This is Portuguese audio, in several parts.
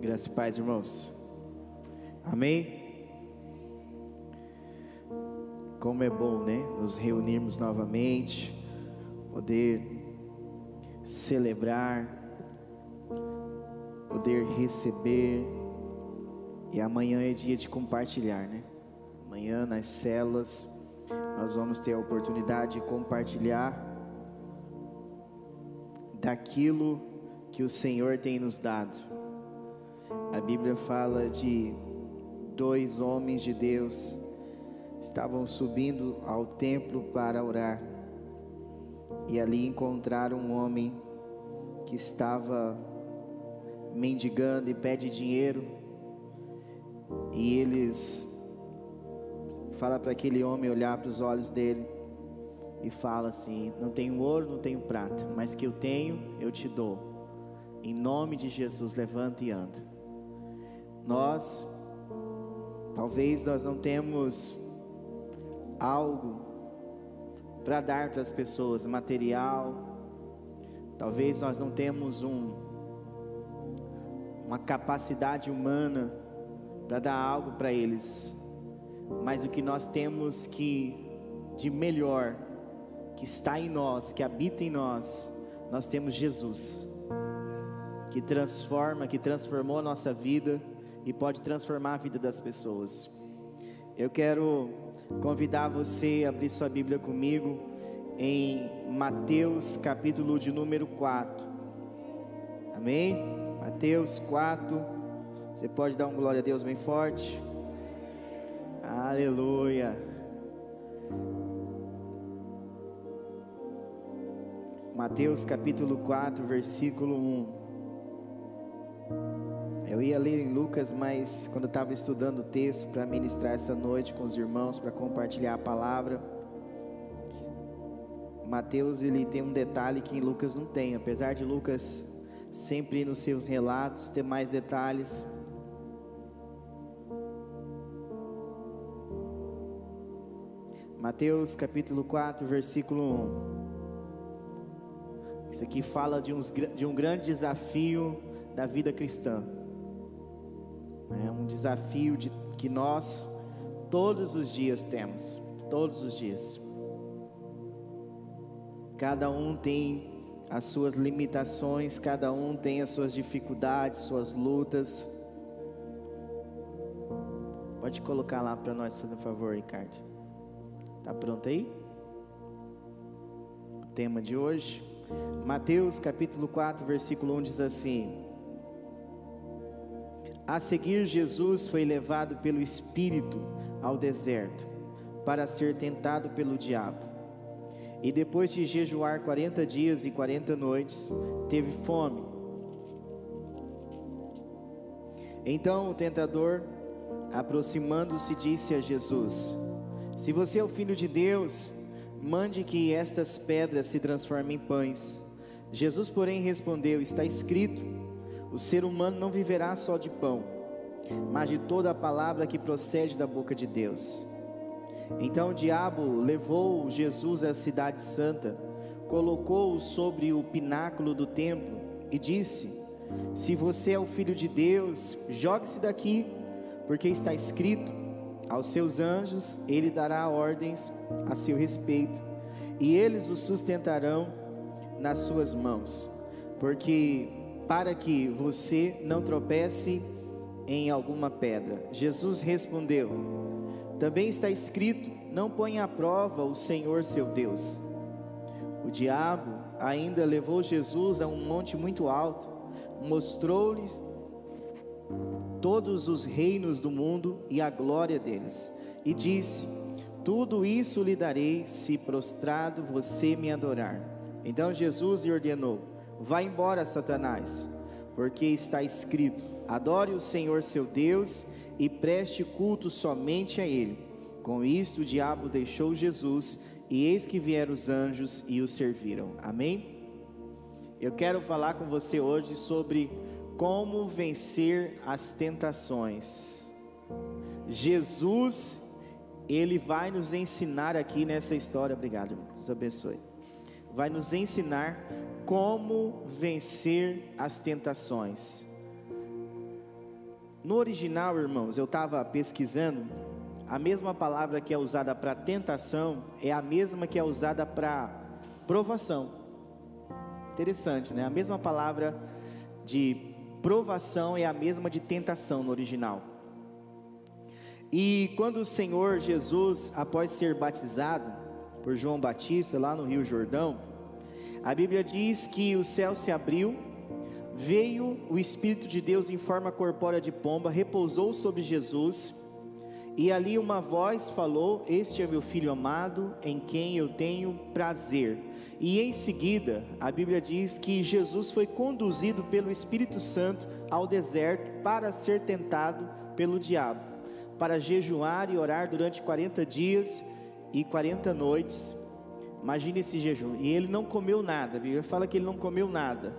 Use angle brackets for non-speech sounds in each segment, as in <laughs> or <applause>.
Graças e paz, irmãos. Amém? Como é bom, né? Nos reunirmos novamente, poder celebrar, poder receber. E amanhã é dia de compartilhar, né? Amanhã nas celas nós vamos ter a oportunidade de compartilhar daquilo que o Senhor tem nos dado. A Bíblia fala de dois homens de Deus estavam subindo ao templo para orar. E ali encontraram um homem que estava mendigando e pede dinheiro. E eles fala para aquele homem olhar para os olhos dele e fala assim: Não tenho ouro, não tenho prata, mas que eu tenho, eu te dou. Em nome de Jesus, levanta e anda. Nós, talvez nós não temos algo para dar para as pessoas, material. Talvez nós não temos um, uma capacidade humana para dar algo para eles. Mas o que nós temos que de melhor que está em nós, que habita em nós, nós temos Jesus, que transforma, que transformou a nossa vida e pode transformar a vida das pessoas. Eu quero convidar você a abrir sua Bíblia comigo em Mateus capítulo de número 4. Amém? Mateus 4. Você pode dar um glória a Deus bem forte. Aleluia. Mateus capítulo 4, versículo 1. Eu ia ler em Lucas, mas quando estava estudando o texto para ministrar essa noite com os irmãos, para compartilhar a palavra, Mateus ele tem um detalhe que em Lucas não tem, apesar de Lucas sempre nos seus relatos ter mais detalhes. Mateus capítulo 4, versículo 1. Isso aqui fala de, uns, de um grande desafio da vida cristã. É um desafio de, que nós todos os dias temos, todos os dias. Cada um tem as suas limitações, cada um tem as suas dificuldades, suas lutas. Pode colocar lá para nós, fazer um favor, Ricardo. Tá pronto aí? O tema de hoje, Mateus capítulo 4, versículo 1 diz assim: a seguir, Jesus foi levado pelo Espírito ao deserto para ser tentado pelo diabo. E depois de jejuar 40 dias e 40 noites, teve fome. Então o tentador, aproximando-se, disse a Jesus: Se você é o filho de Deus, mande que estas pedras se transformem em pães. Jesus, porém, respondeu: Está escrito o ser humano não viverá só de pão, mas de toda a palavra que procede da boca de Deus. Então o diabo levou Jesus à cidade santa, colocou-o sobre o pináculo do templo e disse: Se você é o filho de Deus, jogue-se daqui, porque está escrito: aos seus anjos ele dará ordens a seu respeito, e eles o sustentarão nas suas mãos, porque para que você não tropece em alguma pedra. Jesus respondeu: Também está escrito: Não ponha à prova o Senhor seu Deus. O diabo ainda levou Jesus a um monte muito alto, mostrou-lhes todos os reinos do mundo e a glória deles, e disse: Tudo isso lhe darei se prostrado você me adorar. Então Jesus lhe ordenou: Vá embora, Satanás, porque está escrito: Adore o Senhor seu Deus e preste culto somente a Ele. Com isto, o diabo deixou Jesus, e eis que vieram os anjos e o serviram. Amém? Eu quero falar com você hoje sobre como vencer as tentações. Jesus, ele vai nos ensinar aqui nessa história. Obrigado. Deus abençoe. Vai nos ensinar como vencer as tentações. No original, irmãos, eu estava pesquisando, a mesma palavra que é usada para tentação é a mesma que é usada para provação. Interessante, né? A mesma palavra de provação é a mesma de tentação no original. E quando o Senhor Jesus, após ser batizado por João Batista lá no Rio Jordão, a Bíblia diz que o céu se abriu, veio o Espírito de Deus em forma corpórea de pomba, repousou sobre Jesus, e ali uma voz falou: Este é meu filho amado, em quem eu tenho prazer. E em seguida, a Bíblia diz que Jesus foi conduzido pelo Espírito Santo ao deserto para ser tentado pelo diabo para jejuar e orar durante 40 dias e 40 noites. Imagine esse jejum. E ele não comeu nada. A Bíblia fala que ele não comeu nada.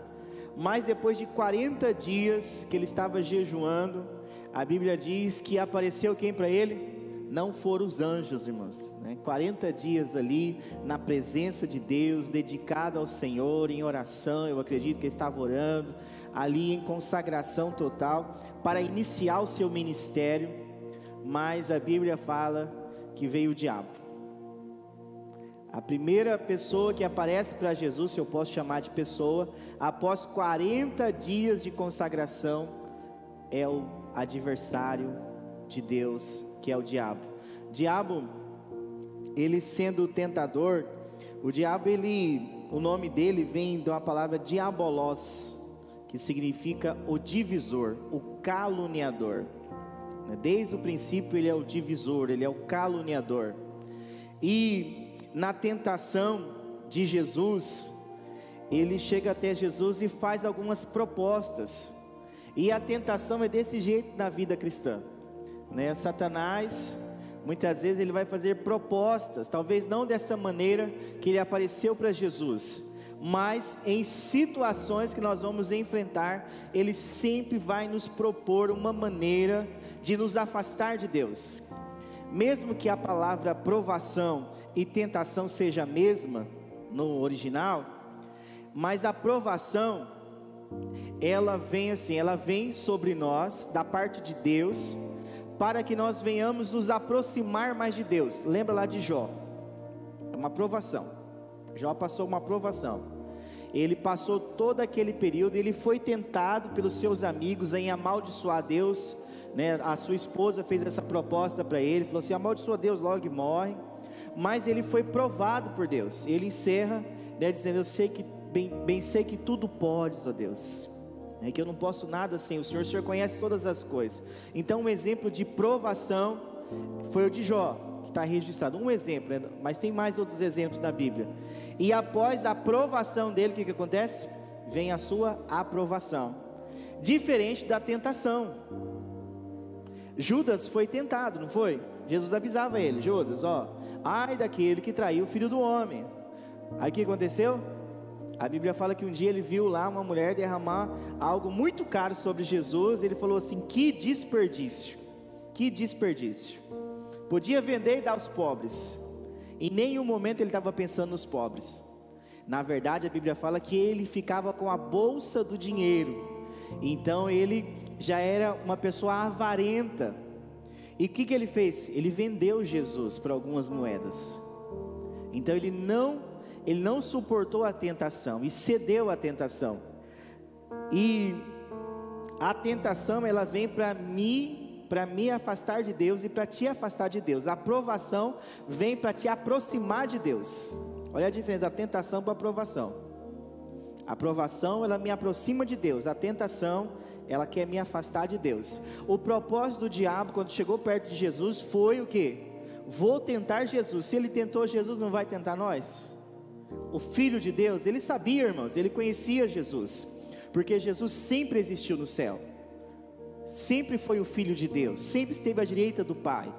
Mas depois de 40 dias que ele estava jejuando, a Bíblia diz que apareceu quem para ele? Não foram os anjos, irmãos. Né? 40 dias ali na presença de Deus, dedicado ao Senhor, em oração. Eu acredito que ele estava orando, ali em consagração total, para iniciar o seu ministério mas a Bíblia fala que veio o diabo. A primeira pessoa que aparece para Jesus, se eu posso chamar de pessoa, após 40 dias de consagração, é o adversário de Deus, que é o diabo. Diabo, ele sendo o tentador, o diabo ele, o nome dele vem de uma palavra diabolos, que significa o divisor, o caluniador. Desde o princípio ele é o divisor, ele é o caluniador. E na tentação de Jesus, ele chega até Jesus e faz algumas propostas. E a tentação é desse jeito na vida cristã. Né? Satanás, muitas vezes ele vai fazer propostas, talvez não dessa maneira que ele apareceu para Jesus, mas em situações que nós vamos enfrentar, ele sempre vai nos propor uma maneira de nos afastar de Deus. Mesmo que a palavra provação e tentação seja a mesma no original, mas a provação ela vem assim, ela vem sobre nós da parte de Deus para que nós venhamos nos aproximar mais de Deus. Lembra lá de Jó? É uma provação. Jó passou uma provação. Ele passou todo aquele período, ele foi tentado pelos seus amigos em amaldiçoar Deus, né, a sua esposa fez essa proposta para ele, falou assim: amaldiçoa Deus logo morre. Mas ele foi provado por Deus. Ele encerra, né, dizendo: Eu sei que, bem, bem sei que tudo podes, ó Deus. É que eu não posso nada sem o Senhor, o Senhor conhece todas as coisas. Então, um exemplo de provação foi o de Jó, que está registrado. Um exemplo, né, mas tem mais outros exemplos na Bíblia. E após a aprovação dele, o que, que acontece? Vem a sua aprovação. Diferente da tentação. Judas foi tentado, não foi? Jesus avisava ele: Judas, ó, ai daquele que traiu o filho do homem. Aí o que aconteceu? A Bíblia fala que um dia ele viu lá uma mulher derramar algo muito caro sobre Jesus. Ele falou assim: Que desperdício, que desperdício. Podia vender e dar aos pobres. Em nenhum momento ele estava pensando nos pobres. Na verdade, a Bíblia fala que ele ficava com a bolsa do dinheiro. Então ele já era uma pessoa avarenta. E o que, que ele fez? Ele vendeu Jesus para algumas moedas. Então ele não, ele não suportou a tentação e cedeu à tentação. E a tentação ela vem para me, para me afastar de Deus e para te afastar de Deus. A aprovação vem para te aproximar de Deus. Olha a diferença da tentação para aprovação. A aprovação ela me aproxima de Deus. A tentação ela quer me afastar de Deus. O propósito do diabo, quando chegou perto de Jesus, foi o que? Vou tentar Jesus. Se ele tentou Jesus, não vai tentar nós? O Filho de Deus, ele sabia, irmãos, ele conhecia Jesus, porque Jesus sempre existiu no céu, sempre foi o Filho de Deus, sempre esteve à direita do Pai,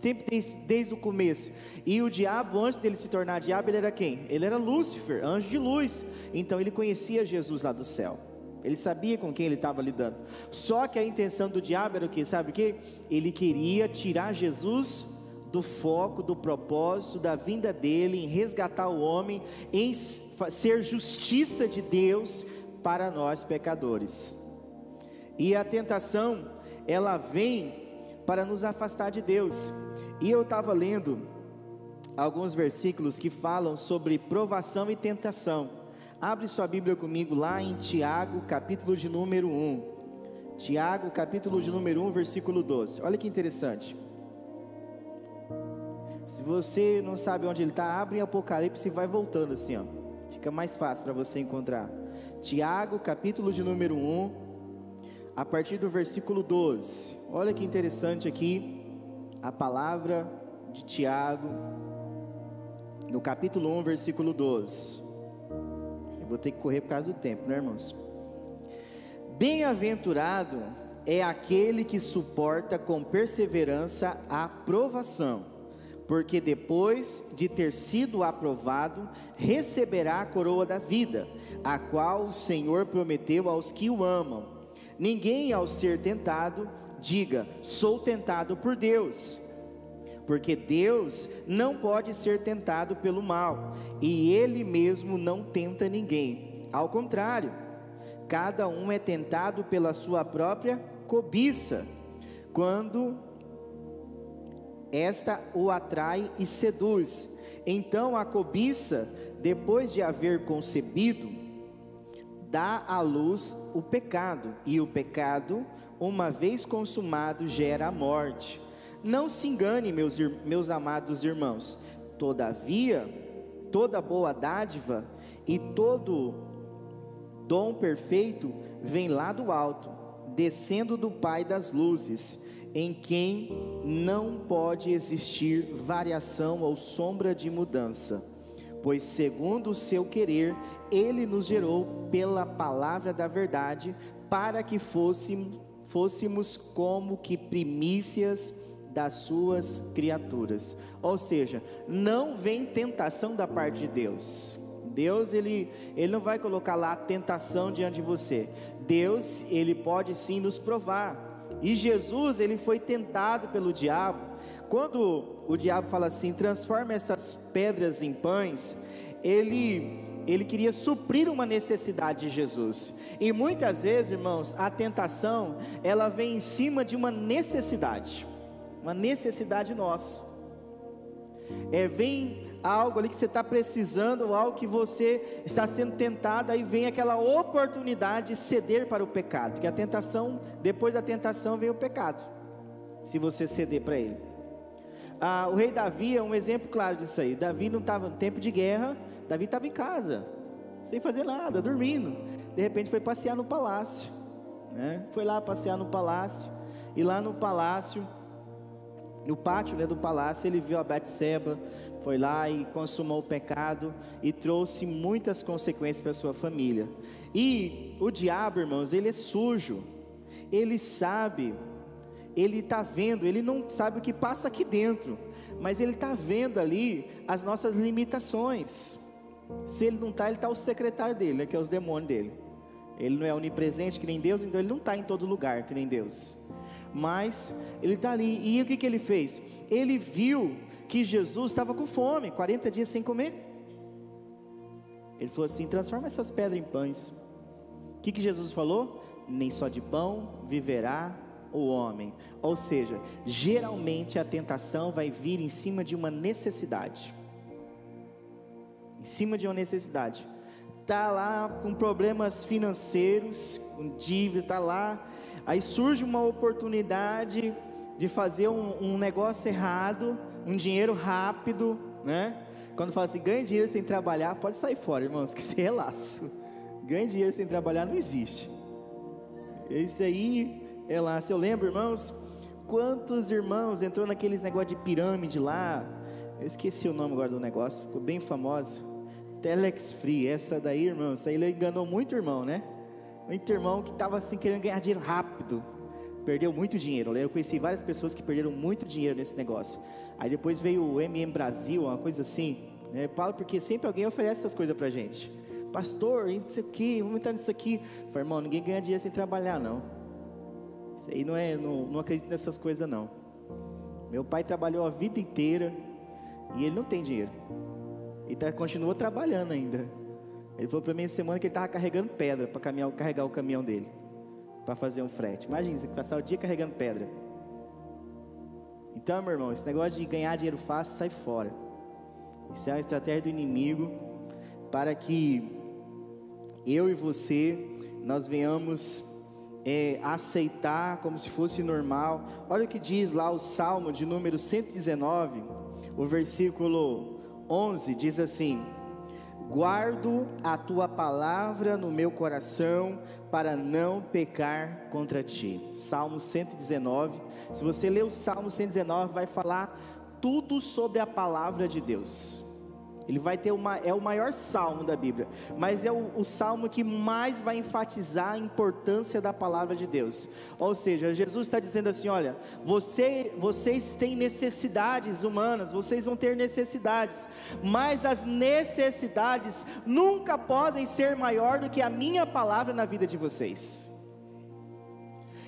sempre desde, desde o começo. E o diabo, antes dele se tornar diabo, ele era quem? Ele era Lúcifer, anjo de luz. Então ele conhecia Jesus lá do céu. Ele sabia com quem ele estava lidando. Só que a intenção do diabo era o que? Sabe o que? Ele queria tirar Jesus do foco, do propósito, da vinda dele, em resgatar o homem, em ser justiça de Deus para nós pecadores. E a tentação, ela vem para nos afastar de Deus. E eu estava lendo alguns versículos que falam sobre provação e tentação. Abre sua Bíblia comigo lá em Tiago, capítulo de número 1. Tiago, capítulo de número 1, versículo 12. Olha que interessante. Se você não sabe onde ele está, abre em Apocalipse e vai voltando assim, ó. Fica mais fácil para você encontrar. Tiago, capítulo de número 1, a partir do versículo 12. Olha que interessante aqui a palavra de Tiago, no capítulo 1, versículo 12. Vou ter que correr por causa do tempo, né, irmãos? Bem-aventurado é aquele que suporta com perseverança a provação, porque depois de ter sido aprovado, receberá a coroa da vida, a qual o Senhor prometeu aos que o amam. Ninguém, ao ser tentado, diga: sou tentado por Deus porque Deus não pode ser tentado pelo mal, e Ele mesmo não tenta ninguém. Ao contrário, cada um é tentado pela sua própria cobiça, quando esta o atrai e seduz. Então a cobiça, depois de haver concebido, dá à luz o pecado, e o pecado, uma vez consumado, gera a morte. Não se engane, meus, meus amados irmãos, todavia, toda boa dádiva e todo dom perfeito vem lá do alto, descendo do Pai das luzes, em quem não pode existir variação ou sombra de mudança, pois, segundo o seu querer, ele nos gerou pela palavra da verdade, para que fôssemos, fôssemos como que primícias das suas criaturas. Ou seja, não vem tentação da parte de Deus. Deus ele, ele não vai colocar lá tentação diante de você. Deus ele pode sim nos provar. E Jesus ele foi tentado pelo diabo. Quando o diabo fala assim, transforma essas pedras em pães, ele ele queria suprir uma necessidade de Jesus. E muitas vezes, irmãos, a tentação ela vem em cima de uma necessidade uma necessidade nossa. É, vem algo ali que você está precisando, algo que você está sendo tentado, aí vem aquela oportunidade de ceder para o pecado, porque a tentação, depois da tentação vem o pecado, se você ceder para ele. Ah, o rei Davi é um exemplo claro disso aí. Davi não estava no tempo de guerra, Davi estava em casa, sem fazer nada, dormindo. De repente foi passear no palácio, né? Foi lá passear no palácio, e lá no palácio no pátio né, do palácio, ele viu a Betseba, foi lá e consumou o pecado e trouxe muitas consequências para sua família. E o diabo, irmãos, ele é sujo. Ele sabe, ele está vendo, ele não sabe o que passa aqui dentro, mas ele está vendo ali as nossas limitações. Se ele não está, ele está o secretário dele, né, que é os demônios dele. Ele não é onipresente que nem Deus, então ele não está em todo lugar que nem Deus mas ele está ali. E o que, que ele fez? Ele viu que Jesus estava com fome, 40 dias sem comer. Ele falou assim: transforma essas pedras em pães. O que, que Jesus falou? Nem só de pão viverá o homem. Ou seja, geralmente a tentação vai vir em cima de uma necessidade. Em cima de uma necessidade. Está lá com problemas financeiros, com dívida, está lá Aí surge uma oportunidade de fazer um, um negócio errado, um dinheiro rápido, né? Quando fala assim, ganha dinheiro sem trabalhar, pode sair fora, irmãos, <laughs> que se relaxa. Ganha dinheiro sem trabalhar não existe. Isso aí é lá. Se eu lembro, irmãos, quantos irmãos entrou naqueles negócio de pirâmide lá? Eu esqueci o nome agora do negócio, ficou bem famoso. Telex Free, essa daí, irmãos, aí ele enganou muito irmão, né? Um irmão que estava assim querendo ganhar dinheiro rápido. Perdeu muito dinheiro. Eu conheci várias pessoas que perderam muito dinheiro nesse negócio. Aí depois veio o MM Brasil, uma coisa assim. Né? Falo porque sempre alguém oferece essas coisas pra gente. Pastor, isso aqui, vamos entrar nisso aqui. Eu falei, irmão, ninguém ganha dinheiro sem trabalhar, não. Isso aí não é, não, não acredito nessas coisas, não. Meu pai trabalhou a vida inteira e ele não tem dinheiro. E tá, continua trabalhando ainda. Ele falou para mim essa semana que ele estava carregando pedra para carregar o caminhão dele. para fazer um frete. Imagina, você passar o dia carregando pedra. Então, meu irmão, esse negócio de ganhar dinheiro fácil, sai fora. Isso é uma estratégia do inimigo para que eu e você nós venhamos é, aceitar como se fosse normal. Olha o que diz lá o Salmo de número 119, o versículo 11 diz assim: Guardo a tua palavra no meu coração para não pecar contra ti. Salmo 119. Se você ler o Salmo 119, vai falar tudo sobre a palavra de Deus. Ele vai ter uma, é o maior salmo da Bíblia, mas é o, o, salmo que mais vai enfatizar a importância da palavra de Deus. Ou seja, Jesus está dizendo assim: olha, você, vocês têm necessidades humanas, vocês vão ter necessidades, mas as necessidades nunca podem ser maior do que a minha palavra na vida de vocês.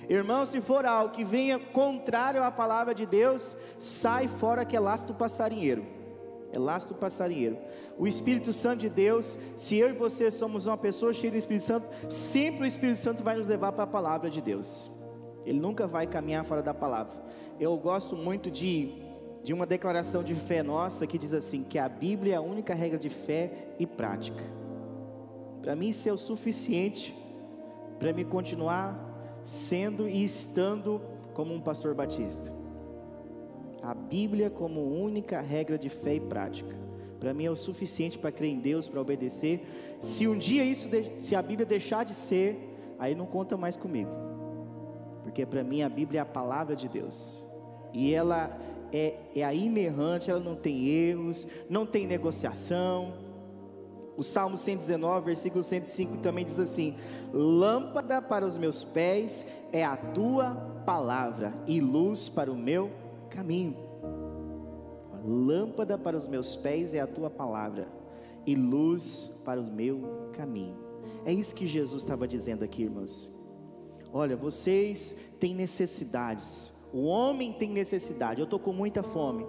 Irmão, se for algo que venha contrário à palavra de Deus, sai fora que é laço do passarinheiro é laço do passarinheiro. O Espírito Santo de Deus, se eu e você somos uma pessoa cheia do Espírito Santo, sempre o Espírito Santo vai nos levar para a palavra de Deus. Ele nunca vai caminhar fora da palavra. Eu gosto muito de, de uma declaração de fé nossa que diz assim: que a Bíblia é a única regra de fé e prática. Para mim, isso é o suficiente para me continuar sendo e estando como um pastor batista a Bíblia como única regra de fé e prática. Para mim é o suficiente para crer em Deus, para obedecer. Se um dia isso, se a Bíblia deixar de ser, aí não conta mais comigo. Porque para mim a Bíblia é a palavra de Deus. E ela é, é a inerrante, ela não tem erros, não tem negociação. O Salmo 119, versículo 105 também diz assim: Lâmpada para os meus pés é a tua palavra e luz para o meu caminho. Lâmpada para os meus pés é a tua palavra, e luz para o meu caminho. É isso que Jesus estava dizendo aqui, irmãos. Olha, vocês têm necessidades, o homem tem necessidade, eu estou com muita fome,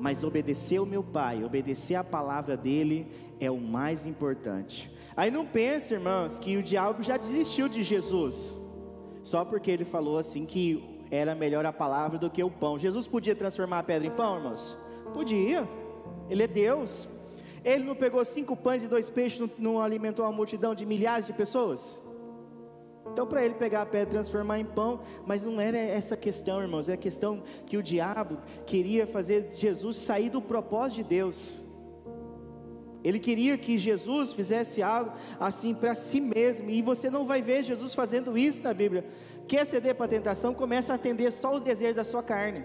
mas obedecer o meu pai, obedecer a palavra dele é o mais importante. Aí não pense, irmãos, que o diabo já desistiu de Jesus, só porque ele falou assim que era melhor a palavra do que o pão. Jesus podia transformar a pedra em pão, irmãos? Podia. Ele é Deus. Ele não pegou cinco pães e dois peixes, não, alimentou uma multidão de milhares de pessoas? Então, para ele pegar a pedra e transformar em pão, mas não era essa questão, irmãos, é a questão que o diabo queria fazer Jesus sair do propósito de Deus. Ele queria que Jesus fizesse algo assim para si mesmo, e você não vai ver Jesus fazendo isso na Bíblia. Quer ceder para a tentação, começa a atender só o desejo da sua carne.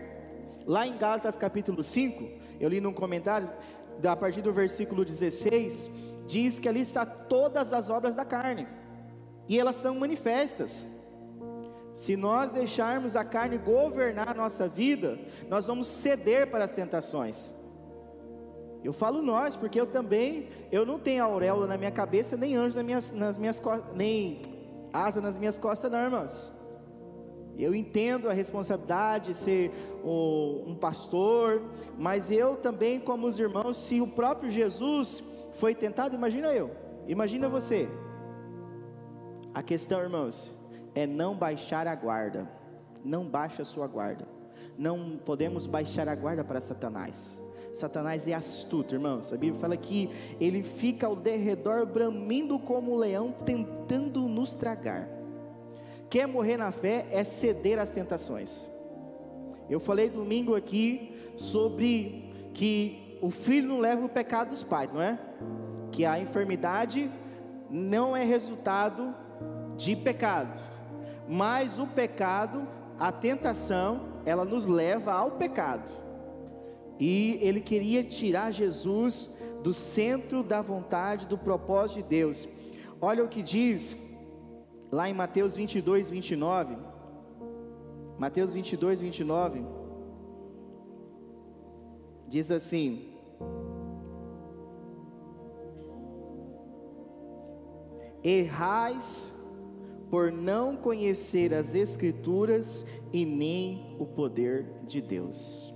Lá em Gálatas capítulo 5, eu li num comentário, a partir do versículo 16, diz que ali está todas as obras da carne, e elas são manifestas. Se nós deixarmos a carne governar a nossa vida, nós vamos ceder para as tentações. Eu falo nós, porque eu também, eu não tenho auréola na minha cabeça, nem anjo nas minhas, nas minhas nem asa nas minhas costas, não, irmãos. Eu entendo a responsabilidade de ser um pastor, mas eu também, como os irmãos, se o próprio Jesus foi tentado, imagina eu, imagina você. A questão, irmãos, é não baixar a guarda, não baixa a sua guarda, não podemos baixar a guarda para Satanás. Satanás é astuto, irmãos. A Bíblia fala que ele fica ao derredor bramindo como um leão, tentando nos tragar. Quer morrer na fé é ceder às tentações. Eu falei domingo aqui sobre que o filho não leva o pecado dos pais, não é? Que a enfermidade não é resultado de pecado, mas o pecado, a tentação, ela nos leva ao pecado. E ele queria tirar Jesus do centro da vontade, do propósito de Deus. Olha o que diz lá em Mateus 22, 29. Mateus 22, 29. Diz assim: Errais por não conhecer as Escrituras e nem o poder de Deus.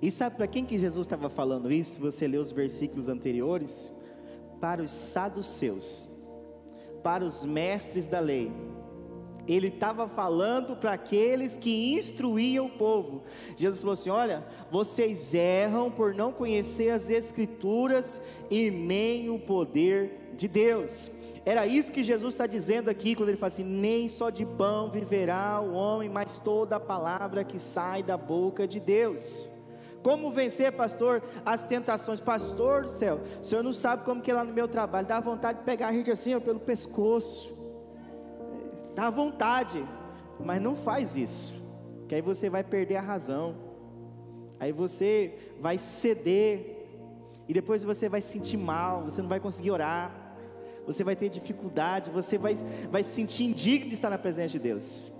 E sabe para quem que Jesus estava falando isso? Você ler os versículos anteriores, para os saduceus. para os mestres da lei. Ele estava falando para aqueles que instruíam o povo. Jesus falou assim: Olha, vocês erram por não conhecer as Escrituras e nem o poder de Deus. Era isso que Jesus está dizendo aqui, quando ele fala assim: Nem só de pão viverá o homem, mas toda a palavra que sai da boca de Deus. Como vencer, pastor, as tentações? Pastor do céu, o senhor não sabe como que é lá no meu trabalho, dá vontade de pegar a gente assim, ó, pelo pescoço. Dá vontade, mas não faz isso, que aí você vai perder a razão. Aí você vai ceder, e depois você vai se sentir mal, você não vai conseguir orar, você vai ter dificuldade, você vai, vai se sentir indigno de estar na presença de Deus.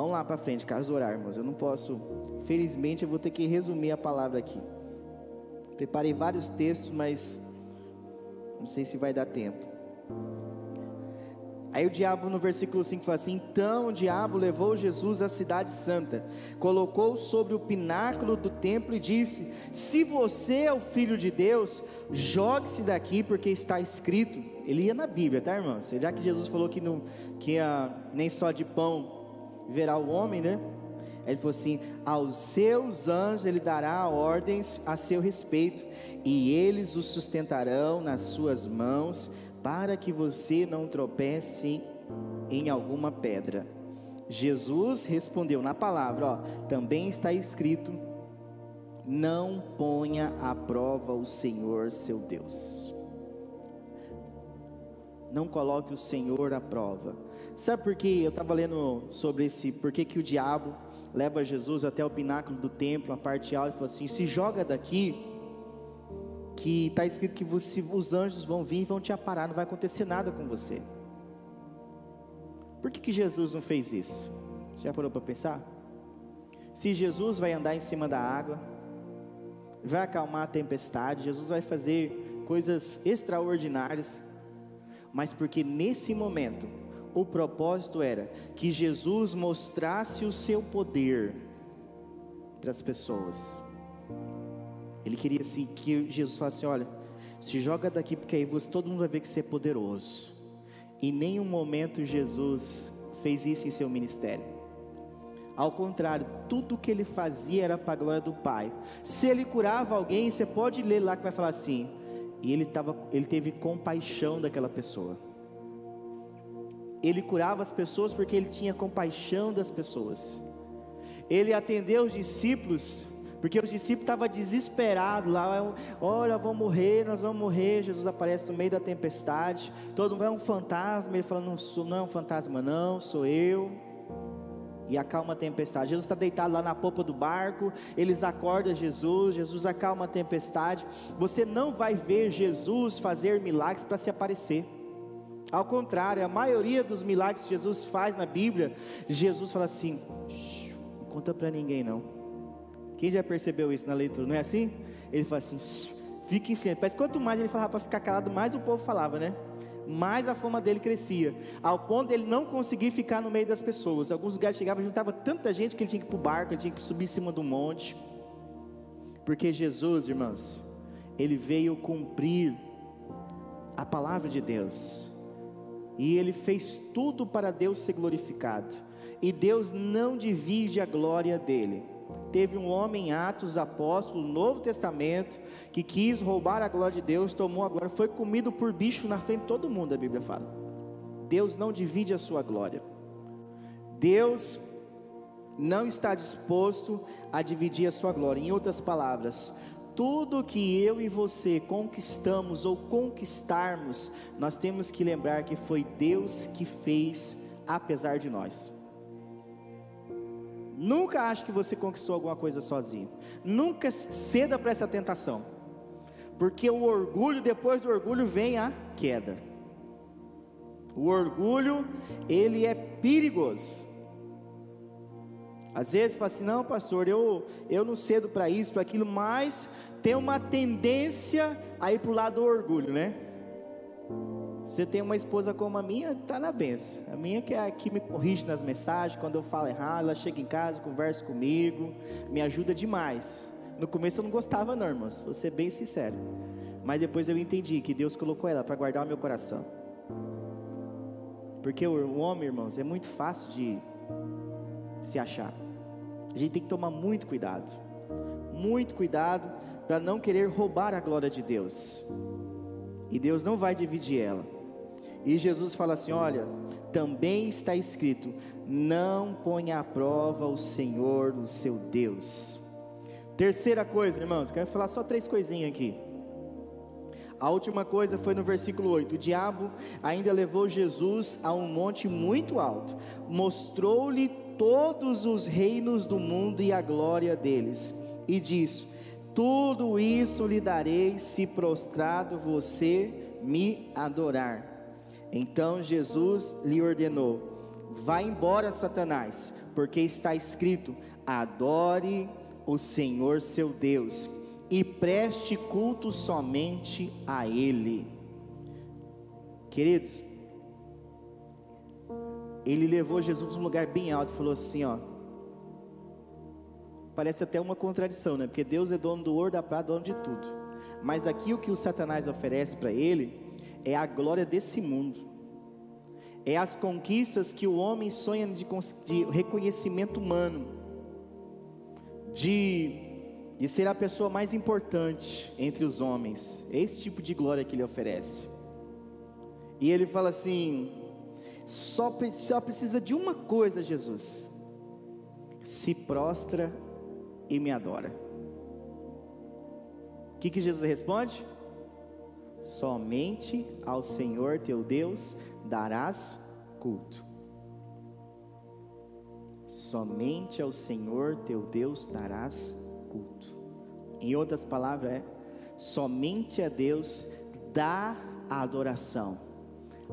Vamos lá para frente, caso orar, irmãos. Eu não posso, felizmente, eu vou ter que resumir a palavra aqui. Preparei vários textos, mas não sei se vai dar tempo. Aí o diabo no versículo 5 fala assim: Então o diabo levou Jesus à cidade santa, colocou sobre o pináculo do templo e disse: Se você é o filho de Deus, jogue-se daqui, porque está escrito. Ele ia na Bíblia, tá, irmão? Já que Jesus falou que, não, que a, nem só de pão verá o homem, né? Ele falou assim: Aos seus anjos ele dará ordens a seu respeito, e eles o sustentarão nas suas mãos para que você não tropece em alguma pedra. Jesus respondeu na palavra, ó, também está escrito: não ponha à prova o Senhor seu Deus. Não coloque o Senhor à prova. Sabe por que eu estava lendo sobre esse, por que, o diabo leva Jesus até o pináculo do templo, a parte alta, e falou assim: se joga daqui, que está escrito que você, os anjos vão vir e vão te aparar, não vai acontecer nada com você. Por que, que Jesus não fez isso? Já parou para pensar? Se Jesus vai andar em cima da água, vai acalmar a tempestade, Jesus vai fazer coisas extraordinárias, mas porque nesse momento o propósito era que Jesus mostrasse o seu poder para as pessoas. Ele queria assim que Jesus falasse: olha, se joga daqui porque aí você, todo mundo vai ver que você é poderoso. Em nenhum momento Jesus fez isso em seu ministério. Ao contrário, tudo que ele fazia era para a glória do Pai. Se ele curava alguém, você pode ler lá que vai falar assim: e ele, tava, ele teve compaixão daquela pessoa. Ele curava as pessoas porque ele tinha compaixão das pessoas. Ele atendeu os discípulos porque os discípulos estavam desesperados lá, olha, vamos morrer, nós vamos morrer. Jesus aparece no meio da tempestade, todo mundo é um fantasma, ele fala, não, sou, não é um fantasma não, sou eu. E acalma a tempestade. Jesus está deitado lá na popa do barco, eles acordam Jesus, Jesus acalma a tempestade. Você não vai ver Jesus fazer milagres para se aparecer. Ao contrário, a maioria dos milagres que Jesus faz na Bíblia, Jesus fala assim: não conta para ninguém não quem já percebeu isso na leitura? Não é assim? Ele fala assim: fique em silêncio. Parece que quanto mais ele falava para ficar calado, mais o povo falava, né? Mais a fama dele crescia, ao ponto de ele não conseguir ficar no meio das pessoas. Alguns lugares chegava, juntava tanta gente que ele tinha que ir para o barco, ele tinha que subir em cima do monte. Porque Jesus, irmãos, ele veio cumprir a palavra de Deus. E ele fez tudo para Deus ser glorificado. E Deus não divide a glória dele teve um homem em Atos, apóstolo, no Novo Testamento, que quis roubar a glória de Deus, tomou a glória, foi comido por bicho na frente de todo mundo, a Bíblia fala. Deus não divide a sua glória. Deus não está disposto a dividir a sua glória. Em outras palavras, tudo que eu e você conquistamos ou conquistarmos, nós temos que lembrar que foi Deus que fez, apesar de nós. Nunca ache que você conquistou alguma coisa sozinho. Nunca ceda para essa tentação. Porque o orgulho, depois do orgulho vem a queda. O orgulho, ele é perigoso. Às vezes fala assim: não, pastor, eu, eu não cedo para isso, para aquilo, mas tem uma tendência a ir para o lado do orgulho, né? Você tem uma esposa como a minha, está na benção. A minha que é a que me corrige nas mensagens, quando eu falo errado, ela chega em casa, conversa comigo, me ajuda demais. No começo eu não gostava não, irmãos, vou ser bem sincero. Mas depois eu entendi que Deus colocou ela para guardar o meu coração. Porque o homem, irmãos, é muito fácil de se achar. A gente tem que tomar muito cuidado. Muito cuidado para não querer roubar a glória de Deus. E Deus não vai dividir ela. E Jesus fala assim: olha, também está escrito: não ponha à prova o Senhor, o seu Deus. Terceira coisa, irmãos, quero falar só três coisinhas aqui. A última coisa foi no versículo 8: o diabo ainda levou Jesus a um monte muito alto, mostrou-lhe todos os reinos do mundo e a glória deles, e disse: Tudo isso lhe darei se prostrado você me adorar. Então Jesus lhe ordenou: Vá embora, Satanás, porque está escrito: Adore o Senhor seu Deus e preste culto somente a Ele. Queridos, ele levou Jesus num lugar bem alto e falou assim: Ó, parece até uma contradição, né? Porque Deus é dono do ouro, da prata, dono de tudo. Mas aqui o que o Satanás oferece para ele é a glória desse mundo, é as conquistas que o homem sonha de, de reconhecimento humano, de, de ser a pessoa mais importante entre os homens. É esse tipo de glória que ele oferece. E ele fala assim: só, só precisa de uma coisa, Jesus: se prostra e me adora. O que, que Jesus responde? Somente ao Senhor teu Deus darás culto. Somente ao Senhor teu Deus darás culto. Em outras palavras, é somente a Deus dá a adoração,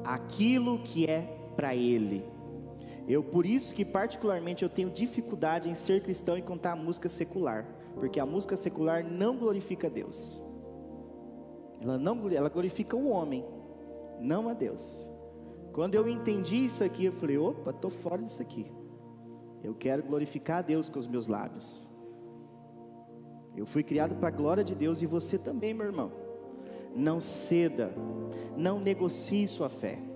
aquilo que é para Ele. Eu por isso que particularmente eu tenho dificuldade em ser cristão e cantar música secular, porque a música secular não glorifica Deus. Ela não ela glorifica o homem, não a Deus. Quando eu entendi isso aqui, eu falei: opa, estou fora disso aqui. Eu quero glorificar a Deus com os meus lábios. Eu fui criado para a glória de Deus e você também, meu irmão. Não ceda, não negocie sua fé.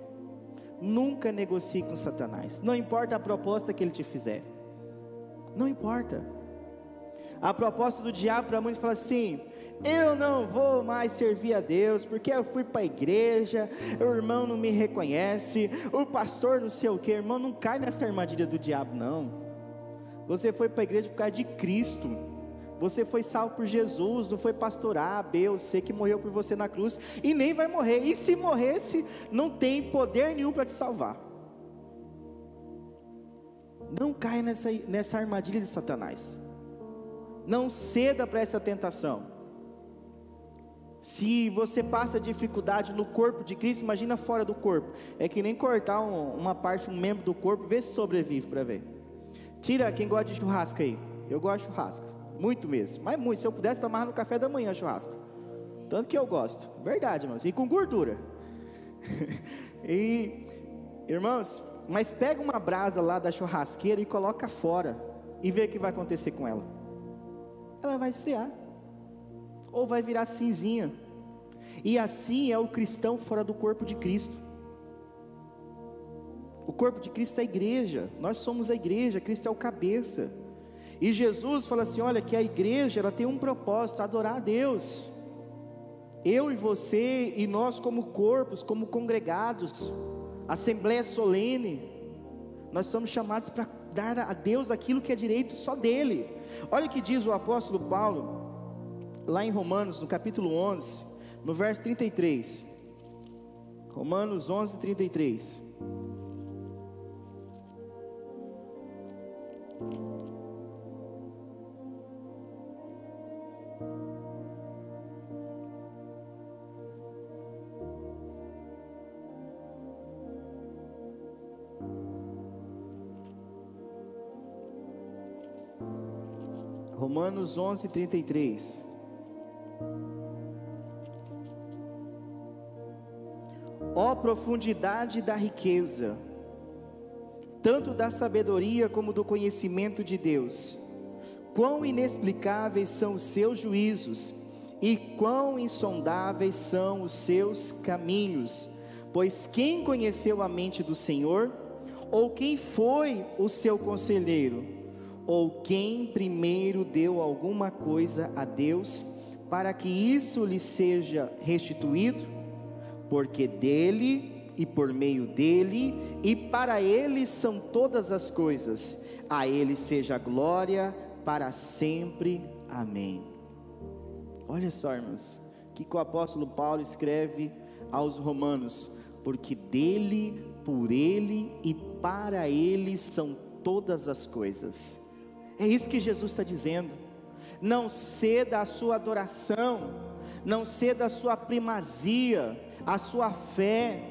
Nunca negocie com Satanás. Não importa a proposta que ele te fizer. Não importa. A proposta do diabo para muitos fala assim: eu não vou mais servir a Deus, porque eu fui para a igreja, o irmão não me reconhece, o pastor não sei o que, irmão, não cai nessa armadilha do diabo, não. Você foi para a igreja por causa de Cristo, você foi salvo por Jesus, não foi pastor A, B ou C que morreu por você na cruz, e nem vai morrer, e se morresse, não tem poder nenhum para te salvar. Não caia nessa, nessa armadilha de Satanás, não ceda para essa tentação. Se você passa dificuldade no corpo de Cristo, imagina fora do corpo. É que nem cortar um, uma parte, um membro do corpo, vê se sobrevive para ver. Tira quem gosta de churrasco aí. Eu gosto de churrasco, muito mesmo. Mas muito. Se eu pudesse tomar no café da manhã churrasco. Tanto que eu gosto. Verdade, irmãos. E com gordura. <laughs> e, irmãos, mas pega uma brasa lá da churrasqueira e coloca fora. E vê o que vai acontecer com ela. Ela vai esfriar ou vai virar cinzinha. E assim é o cristão fora do corpo de Cristo. O corpo de Cristo é a igreja, nós somos a igreja, Cristo é o cabeça. E Jesus fala assim: olha, que a igreja ela tem um propósito, adorar a Deus. Eu e você, e nós, como corpos, como congregados, assembleia solene, nós somos chamados para dar a Deus aquilo que é direito só dele. Olha o que diz o apóstolo Paulo, lá em Romanos, no capítulo 11, no verso 33. Romanos 11, 33. Romanos 11, 33. Ó profundidade da riqueza, tanto da sabedoria como do conhecimento de Deus. Quão inexplicáveis são os seus juízos e quão insondáveis são os seus caminhos. Pois quem conheceu a mente do Senhor? Ou quem foi o seu conselheiro? Ou quem primeiro deu alguma coisa a Deus, para que isso lhe seja restituído? Porque dele e por meio dele e para ele são todas as coisas. A ele seja glória para sempre. Amém. Olha só, irmãos, que o apóstolo Paulo escreve aos Romanos: porque dele, por ele e para ele são todas as coisas. É isso que Jesus está dizendo. Não ceda a sua adoração, não ceda a sua primazia, a sua fé.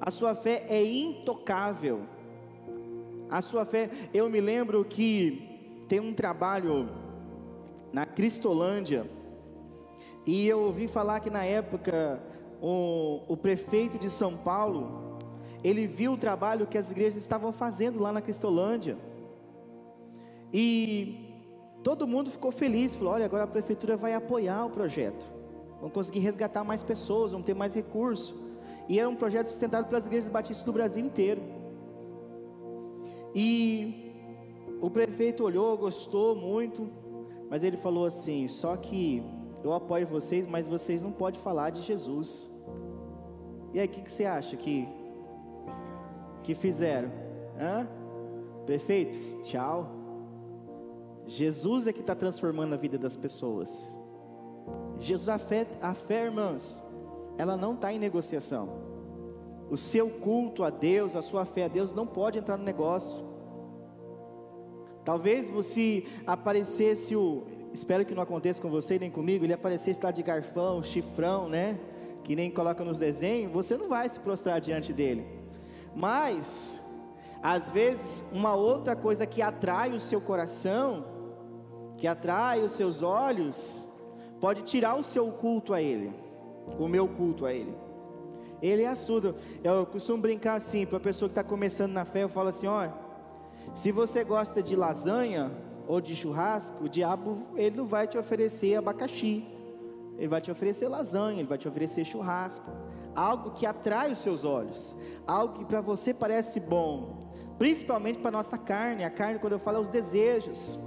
A sua fé é intocável. A sua fé, eu me lembro que tem um trabalho na Cristolândia, e eu ouvi falar que na época o, o prefeito de São Paulo, ele viu o trabalho que as igrejas estavam fazendo lá na Cristolândia. E todo mundo ficou feliz, falou: olha, agora a prefeitura vai apoiar o projeto. Vão conseguir resgatar mais pessoas, vão ter mais recursos. E era um projeto sustentado pelas igrejas batistas do Brasil inteiro. E o prefeito olhou, gostou muito, mas ele falou assim: só que eu apoio vocês, mas vocês não podem falar de Jesus. E aí, o que, que, você acha que, que fizeram? Hã? Prefeito, tchau. Jesus é que está transformando a vida das pessoas. Jesus, a fé, a fé, irmãos, ela não está em negociação. O seu culto a Deus, a sua fé a Deus, não pode entrar no negócio. Talvez você aparecesse o, espero que não aconteça com você nem comigo, ele aparecesse lá de garfão, chifrão, né? Que nem coloca nos desenhos, você não vai se prostrar diante dele. Mas, às vezes, uma outra coisa que atrai o seu coração, que atrai os seus olhos, pode tirar o seu culto a ele, o meu culto a ele. Ele é surdo. Eu costumo brincar assim, para a pessoa que está começando na fé, eu falo assim: olha, se você gosta de lasanha, ou de churrasco, o diabo ele não vai te oferecer abacaxi, ele vai te oferecer lasanha, ele vai te oferecer churrasco, algo que atrai os seus olhos, algo que para você parece bom, principalmente para nossa carne. A carne, quando eu falo, é os desejos.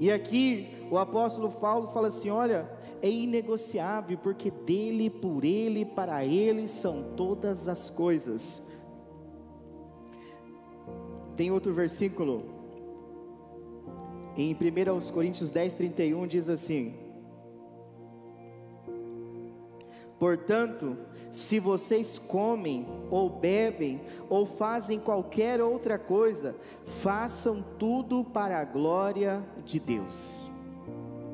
E aqui o apóstolo Paulo fala assim: olha, é inegociável, porque dele, por ele, para ele são todas as coisas. Tem outro versículo em 1 Coríntios 10, 31 diz assim: Portanto, se vocês comem, ou bebem, ou fazem qualquer outra coisa, façam tudo para a glória de Deus.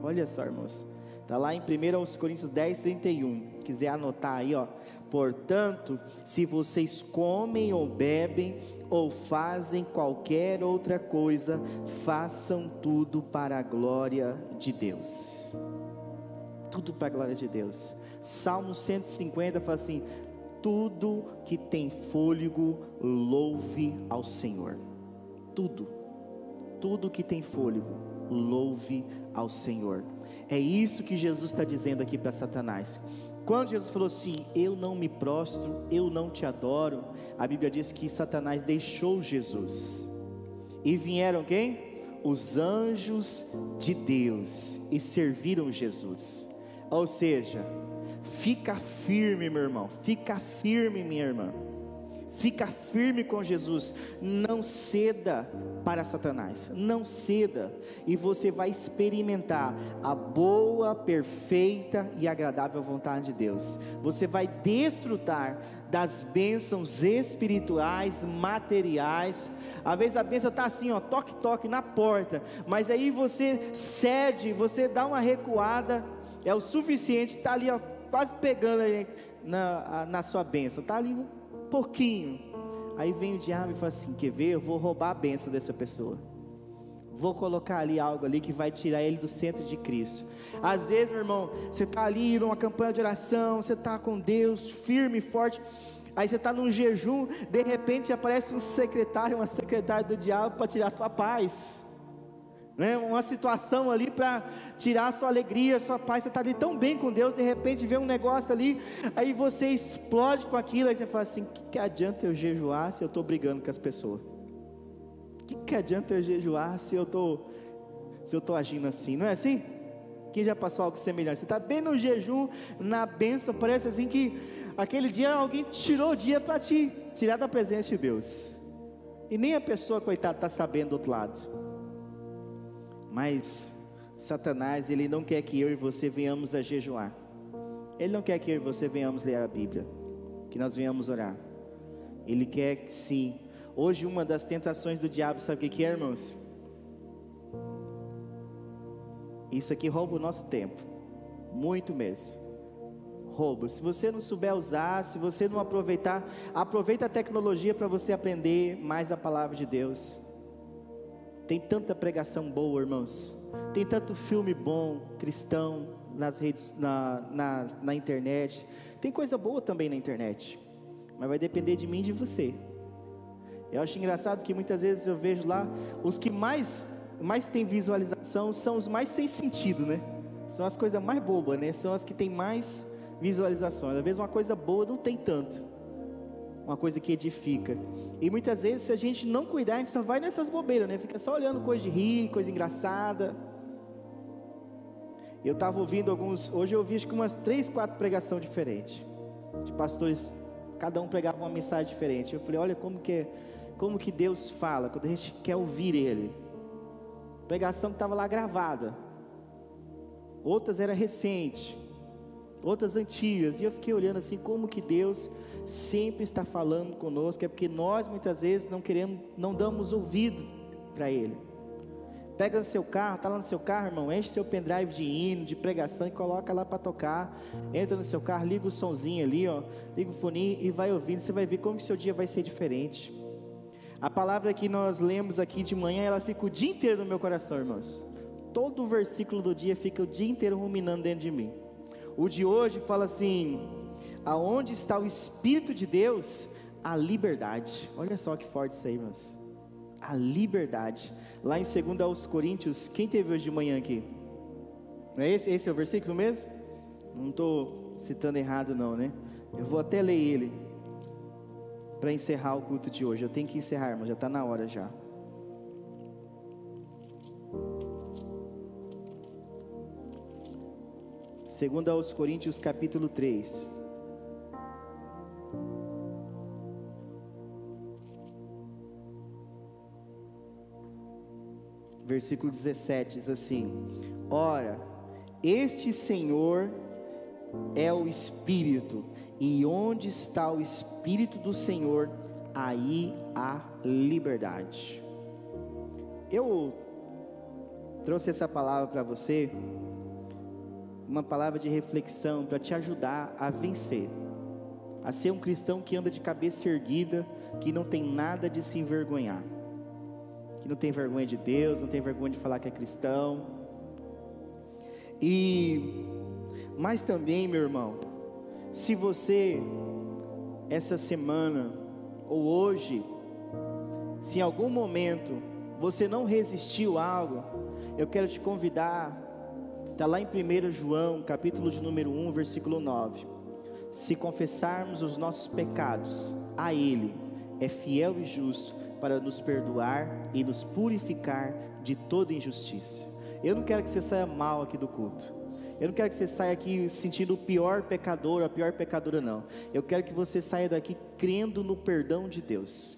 Olha só, irmãos, está lá em 1 Coríntios 10, 31. Quiser anotar aí, ó. Portanto, se vocês comem ou bebem, ou fazem qualquer outra coisa, façam tudo para a glória de Deus. Tudo para a glória de Deus. Salmo 150 fala assim: tudo que tem fôlego, louve ao Senhor. Tudo, tudo que tem fôlego, louve ao Senhor. É isso que Jesus está dizendo aqui para Satanás. Quando Jesus falou assim: Eu não me prostro, eu não te adoro, a Bíblia diz que Satanás deixou Jesus. E vieram quem? Os anjos de Deus e serviram Jesus. Ou seja, fica firme, meu irmão, fica firme, minha irmã. Fica firme com Jesus, não ceda para Satanás, não ceda, e você vai experimentar a boa, perfeita e agradável vontade de Deus. Você vai desfrutar das bênçãos espirituais, materiais. Às vezes a bênção está assim, ó, toque, toque na porta, mas aí você cede, você dá uma recuada, é o suficiente, está ali, ó, quase pegando ali na, na sua bênção, está ali pouquinho. Aí vem o diabo e fala assim: quer ver? Eu vou roubar a benção dessa pessoa. Vou colocar ali algo ali que vai tirar ele do centro de Cristo. Às vezes, meu irmão, você está ali numa campanha de oração, você está com Deus firme e forte. Aí você está num jejum, de repente aparece um secretário, uma secretária do diabo para tirar a tua paz. Né? uma situação ali para tirar a sua alegria, a sua paz. Você está ali tão bem com Deus, de repente vê um negócio ali, aí você explode com aquilo, aí você fala assim: que, que adianta eu jejuar se eu estou brigando com as pessoas? Que, que adianta eu jejuar se eu estou se eu estou agindo assim? Não é assim? Quem já passou algo semelhante? Você está bem no jejum, na bênção, parece assim que aquele dia alguém tirou o dia para te tirar da presença de Deus. E nem a pessoa, coitada, está sabendo do outro lado. Mas Satanás, ele não quer que eu e você venhamos a jejuar. Ele não quer que eu e você venhamos ler a Bíblia, que nós venhamos orar. Ele quer que sim. Hoje uma das tentações do diabo, sabe o que é, irmãos? Isso aqui rouba o nosso tempo, muito mesmo. Rouba. Se você não souber usar, se você não aproveitar, aproveita a tecnologia para você aprender mais a palavra de Deus. Tem tanta pregação boa, irmãos. Tem tanto filme bom, cristão, nas redes, na, na, na internet. Tem coisa boa também na internet. Mas vai depender de mim e de você. Eu acho engraçado que muitas vezes eu vejo lá os que mais mais tem visualização são os mais sem sentido, né? São as coisas mais bobas, né? São as que têm mais visualizações. Às vezes uma coisa boa não tem tanto uma coisa que edifica. E muitas vezes, se a gente não cuidar, a gente só vai nessas bobeiras, né? Fica só olhando coisa de rir, coisa engraçada. Eu estava ouvindo alguns, hoje eu ouvi acho que umas três, quatro pregações diferentes, de pastores, cada um pregava uma mensagem diferente. Eu falei, olha como que, como que Deus fala, quando a gente quer ouvir Ele. Pregação que estava lá gravada, outras era recente, outras antigas, e eu fiquei olhando assim, como que Deus sempre está falando conosco, é porque nós muitas vezes não queremos, não damos ouvido para Ele. Pega no seu carro, está lá no seu carro, irmão, enche seu pendrive de hino, de pregação e coloca lá para tocar. Entra no seu carro, liga o sonzinho ali, ó, liga o fone e vai ouvindo. Você vai ver como que seu dia vai ser diferente. A palavra que nós lemos aqui de manhã, ela fica o dia inteiro no meu coração, irmãos. Todo o versículo do dia fica o dia inteiro ruminando dentro de mim. O de hoje fala assim: aonde está o Espírito de Deus, a liberdade. Olha só que forte isso aí, irmãos. A liberdade. Lá em 2 aos Coríntios, quem teve hoje de manhã aqui? Não é esse? Esse é o versículo mesmo? Não estou citando errado, não, né? Eu vou até ler ele para encerrar o culto de hoje. Eu tenho que encerrar, irmão, já está na hora já. Segundo aos Coríntios capítulo 3. Versículo 17 diz assim: Ora, este Senhor é o Espírito, e onde está o Espírito do Senhor, aí há liberdade. Eu trouxe essa palavra para você, uma palavra de reflexão para te ajudar a vencer, a ser um cristão que anda de cabeça erguida, que não tem nada de se envergonhar que não tem vergonha de Deus, não tem vergonha de falar que é cristão. E mas também, meu irmão, se você essa semana ou hoje, se em algum momento você não resistiu a algo, eu quero te convidar, está lá em 1 João, capítulo de número 1, versículo 9. Se confessarmos os nossos pecados a Ele, é fiel e justo para nos perdoar e nos purificar de toda injustiça. Eu não quero que você saia mal aqui do culto. Eu não quero que você saia aqui sentindo o pior pecador, a pior pecadora, não. Eu quero que você saia daqui crendo no perdão de Deus.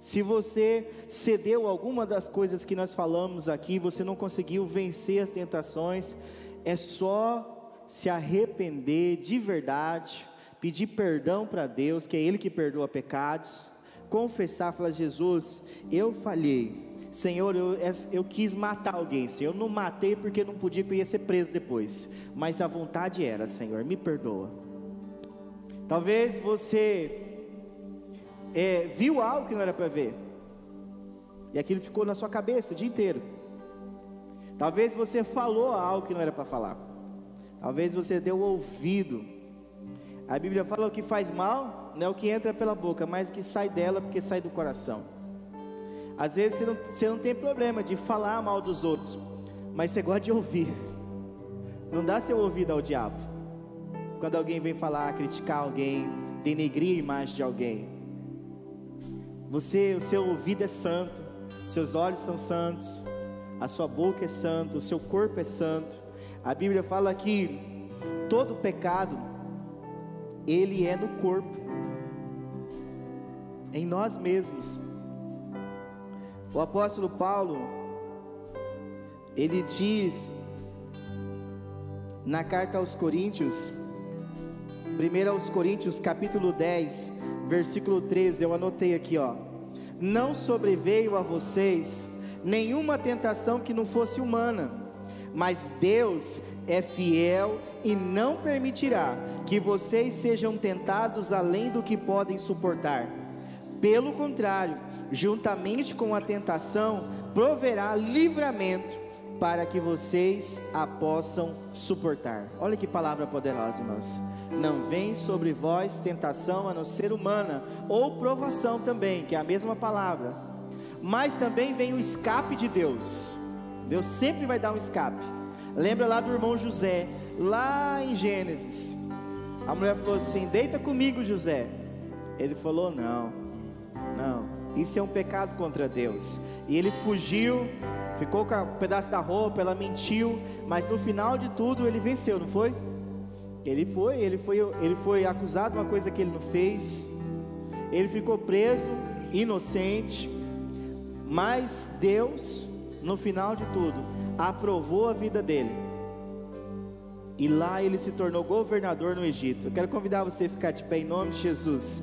Se você cedeu alguma das coisas que nós falamos aqui, você não conseguiu vencer as tentações, é só se arrepender de verdade, pedir perdão para Deus, que é Ele que perdoa pecados confessar, falar: Jesus, eu falhei. Senhor, eu, eu quis matar alguém, Senhor. Eu não matei porque não podia, porque eu ia ser preso depois. Mas a vontade era, Senhor, me perdoa. Talvez você é, viu algo que não era para ver, e aquilo ficou na sua cabeça o dia inteiro. Talvez você falou algo que não era para falar. Talvez você deu ouvido. A Bíblia fala o que faz mal não é o que entra pela boca, mas o que sai dela, porque sai do coração. Às vezes você não, você não tem problema de falar mal dos outros, mas você gosta de ouvir. Não dá seu ouvido ao diabo. Quando alguém vem falar, criticar alguém, denegrir a imagem de alguém. Você, o seu ouvido é santo, seus olhos são santos, a sua boca é santa, o seu corpo é santo. A Bíblia fala que todo pecado ele é no corpo, em nós mesmos. O apóstolo Paulo, ele diz na carta aos Coríntios, 1 aos Coríntios, capítulo 10, versículo 13, eu anotei aqui, ó. Não sobreveio a vocês nenhuma tentação que não fosse humana, mas Deus é fiel e não permitirá que vocês sejam tentados além do que podem suportar. Pelo contrário, juntamente com a tentação, proverá livramento para que vocês a possam suportar. Olha que palavra poderosa, irmãos. Não vem sobre vós tentação a não ser humana, ou provação também, que é a mesma palavra. Mas também vem o escape de Deus. Deus sempre vai dar um escape. Lembra lá do irmão José, lá em Gênesis. A mulher falou assim: Deita comigo, José. Ele falou: Não, não, isso é um pecado contra Deus. E ele fugiu, ficou com um pedaço da roupa, ela mentiu, mas no final de tudo ele venceu, não foi? Ele foi, ele foi, ele foi acusado de uma coisa que ele não fez. Ele ficou preso, inocente, mas Deus, no final de tudo, aprovou a vida dele. E lá ele se tornou governador no Egito. Eu quero convidar você a ficar de pé em nome de Jesus.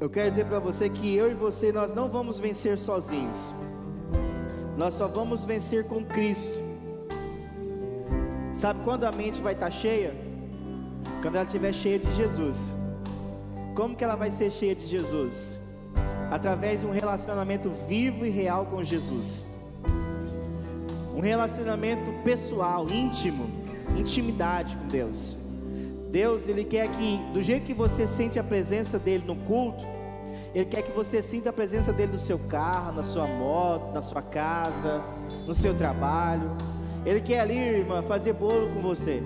Eu quero dizer para você que eu e você nós não vamos vencer sozinhos. Nós só vamos vencer com Cristo. Sabe quando a mente vai estar tá cheia? Quando ela estiver cheia de Jesus. Como que ela vai ser cheia de Jesus? Através de um relacionamento vivo e real com Jesus. Um relacionamento pessoal, íntimo, intimidade com Deus. Deus, ele quer que do jeito que você sente a presença dele no culto, ele quer que você sinta a presença dele no seu carro, na sua moto, na sua casa, no seu trabalho. Ele quer ali, irmã, fazer bolo com você.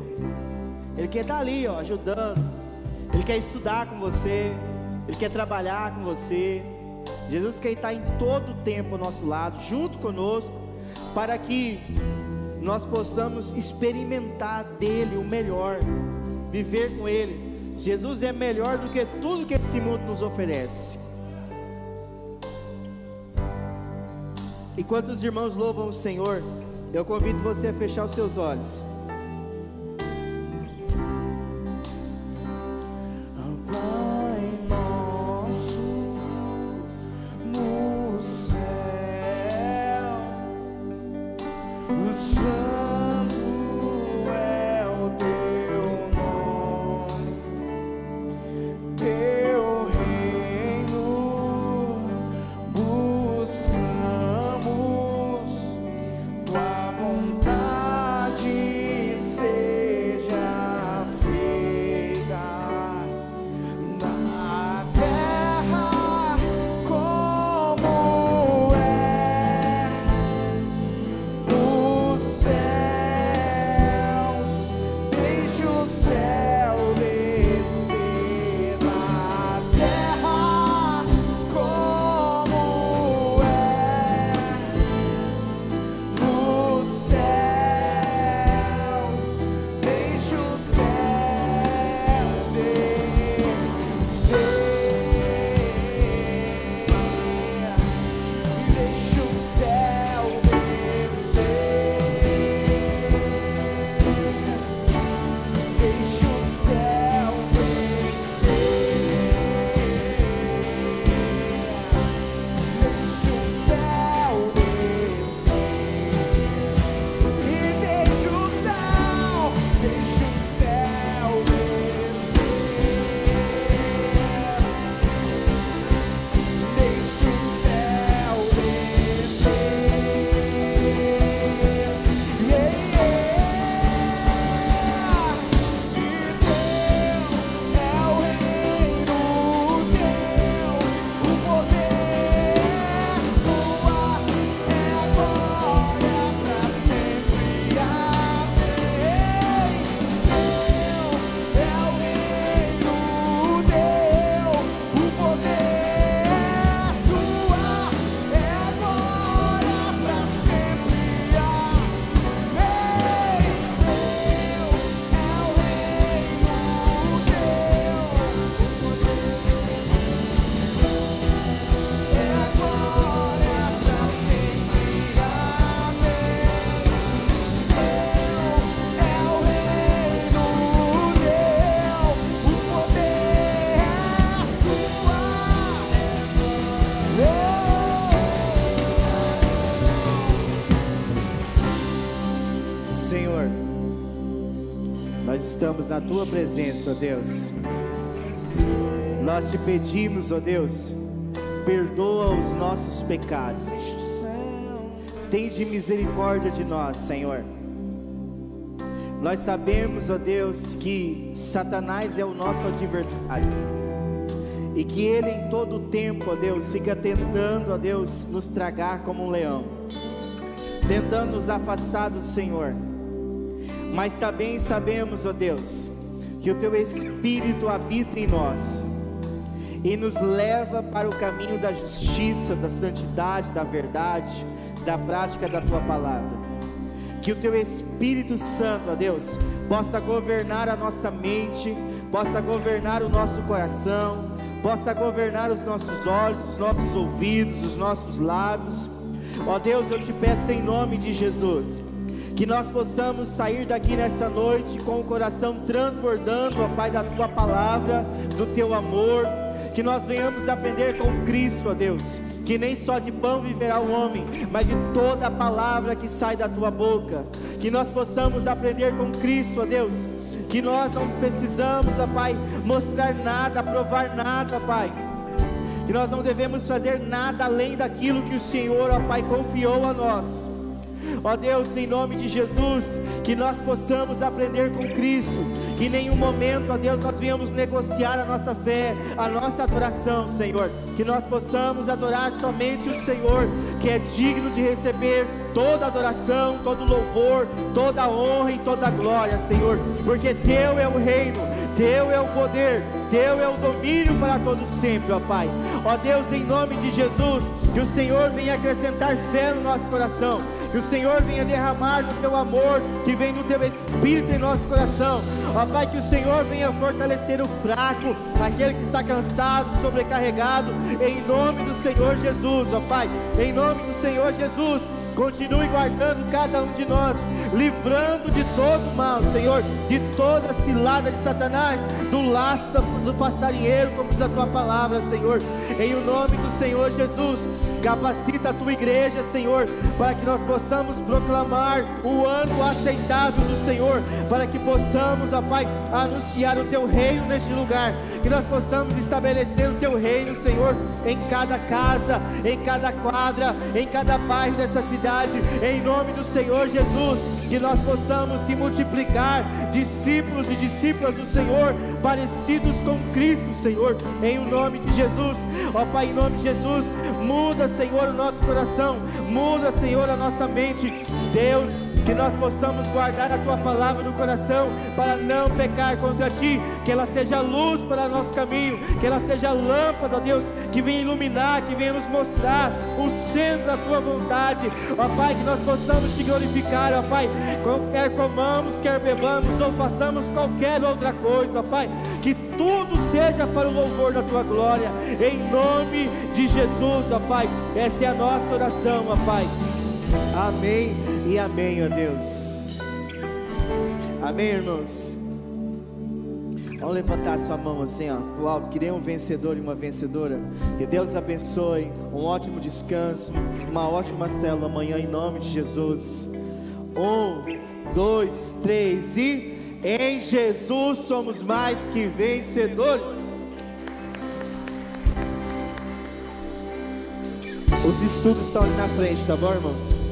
Ele quer estar ali, ó, ajudando. Ele quer estudar com você. Ele quer trabalhar com você. Jesus quer estar em todo o tempo ao nosso lado, junto conosco, para que nós possamos experimentar dele o melhor, viver com ele. Jesus é melhor do que tudo que esse mundo nos oferece. Enquanto os irmãos louvam o Senhor, eu convido você a fechar os seus olhos. Na tua presença, ó Deus. Nós te pedimos, ó Deus, perdoa os nossos pecados. Tende misericórdia de nós, Senhor. Nós sabemos, ó Deus, que Satanás é o nosso adversário. E que ele em todo o tempo, ó Deus, fica tentando, ó Deus, nos tragar como um leão. Tentando nos afastar do Senhor. Mas também sabemos, ó Deus, que o teu espírito habita em nós e nos leva para o caminho da justiça, da santidade, da verdade, da prática da tua palavra. Que o teu Espírito Santo, ó Deus, possa governar a nossa mente, possa governar o nosso coração, possa governar os nossos olhos, os nossos ouvidos, os nossos lábios. Ó Deus, eu te peço em nome de Jesus, que nós possamos sair daqui nessa noite com o coração transbordando, ó Pai, da tua palavra, do teu amor, que nós venhamos aprender com Cristo, ó Deus, que nem só de pão viverá o homem, mas de toda a palavra que sai da tua boca, que nós possamos aprender com Cristo, ó Deus, que nós não precisamos, ó Pai, mostrar nada, provar nada, Pai, que nós não devemos fazer nada além daquilo que o Senhor, ó Pai, confiou a nós. Ó Deus, em nome de Jesus, que nós possamos aprender com Cristo, que em nenhum momento, ó Deus, nós venhamos negociar a nossa fé, a nossa adoração, Senhor, que nós possamos adorar somente o Senhor, que é digno de receber toda adoração, todo louvor, toda honra e toda glória, Senhor, porque Teu é o reino, Teu é o poder, Teu é o domínio para todos sempre, ó Pai. Ó Deus, em nome de Jesus, que o Senhor venha acrescentar fé no nosso coração que o Senhor venha derramar do teu amor, que vem do teu espírito em nosso coração. Ó Pai, que o Senhor venha fortalecer o fraco, aquele que está cansado, sobrecarregado, em nome do Senhor Jesus, ó Pai, em nome do Senhor Jesus. Continue guardando cada um de nós, livrando de todo mal, Senhor, de toda cilada de Satanás, do laço do passarinheiro, como diz a tua palavra, Senhor. Em o nome do Senhor Jesus, capacita a tua igreja, Senhor, para que nós possamos proclamar o ano aceitável do Senhor, para que possamos, ó Pai, anunciar o teu reino neste lugar, que nós possamos estabelecer o teu reino, Senhor, em cada casa, em cada quadra, em cada bairro dessa cidade, em nome do Senhor Jesus, que nós possamos se multiplicar, discípulos e discípulas do Senhor, parecidos com Cristo, Senhor, em o nome de Jesus, ó Pai, em nome de Jesus, muda, Senhor, o nosso coração, muda, Senhor, a nossa mente, Deus, que nós possamos guardar a tua palavra no coração para não pecar contra ti, que ela seja luz para nosso caminho, que ela seja lâmpada, Deus, que venha iluminar, que venha nos mostrar o centro da tua vontade, ó Pai, que nós possamos te glorificar, ó Pai, quer comamos, quer bebamos ou façamos qualquer outra coisa, ó Pai, que tudo seja para o louvor da tua glória, em nome de Jesus, ó Pai, esta é a nossa oração, ó Pai. Amém e amém, ó Deus. Amém, irmãos. Vamos levantar sua mão assim, ó, pro alto. Queria um vencedor e uma vencedora. Que Deus abençoe. Um ótimo descanso. Uma ótima célula amanhã, em nome de Jesus. Um, dois, três e. Em Jesus somos mais que vencedores. Os estudos estão ali na frente, tá bom, irmãos?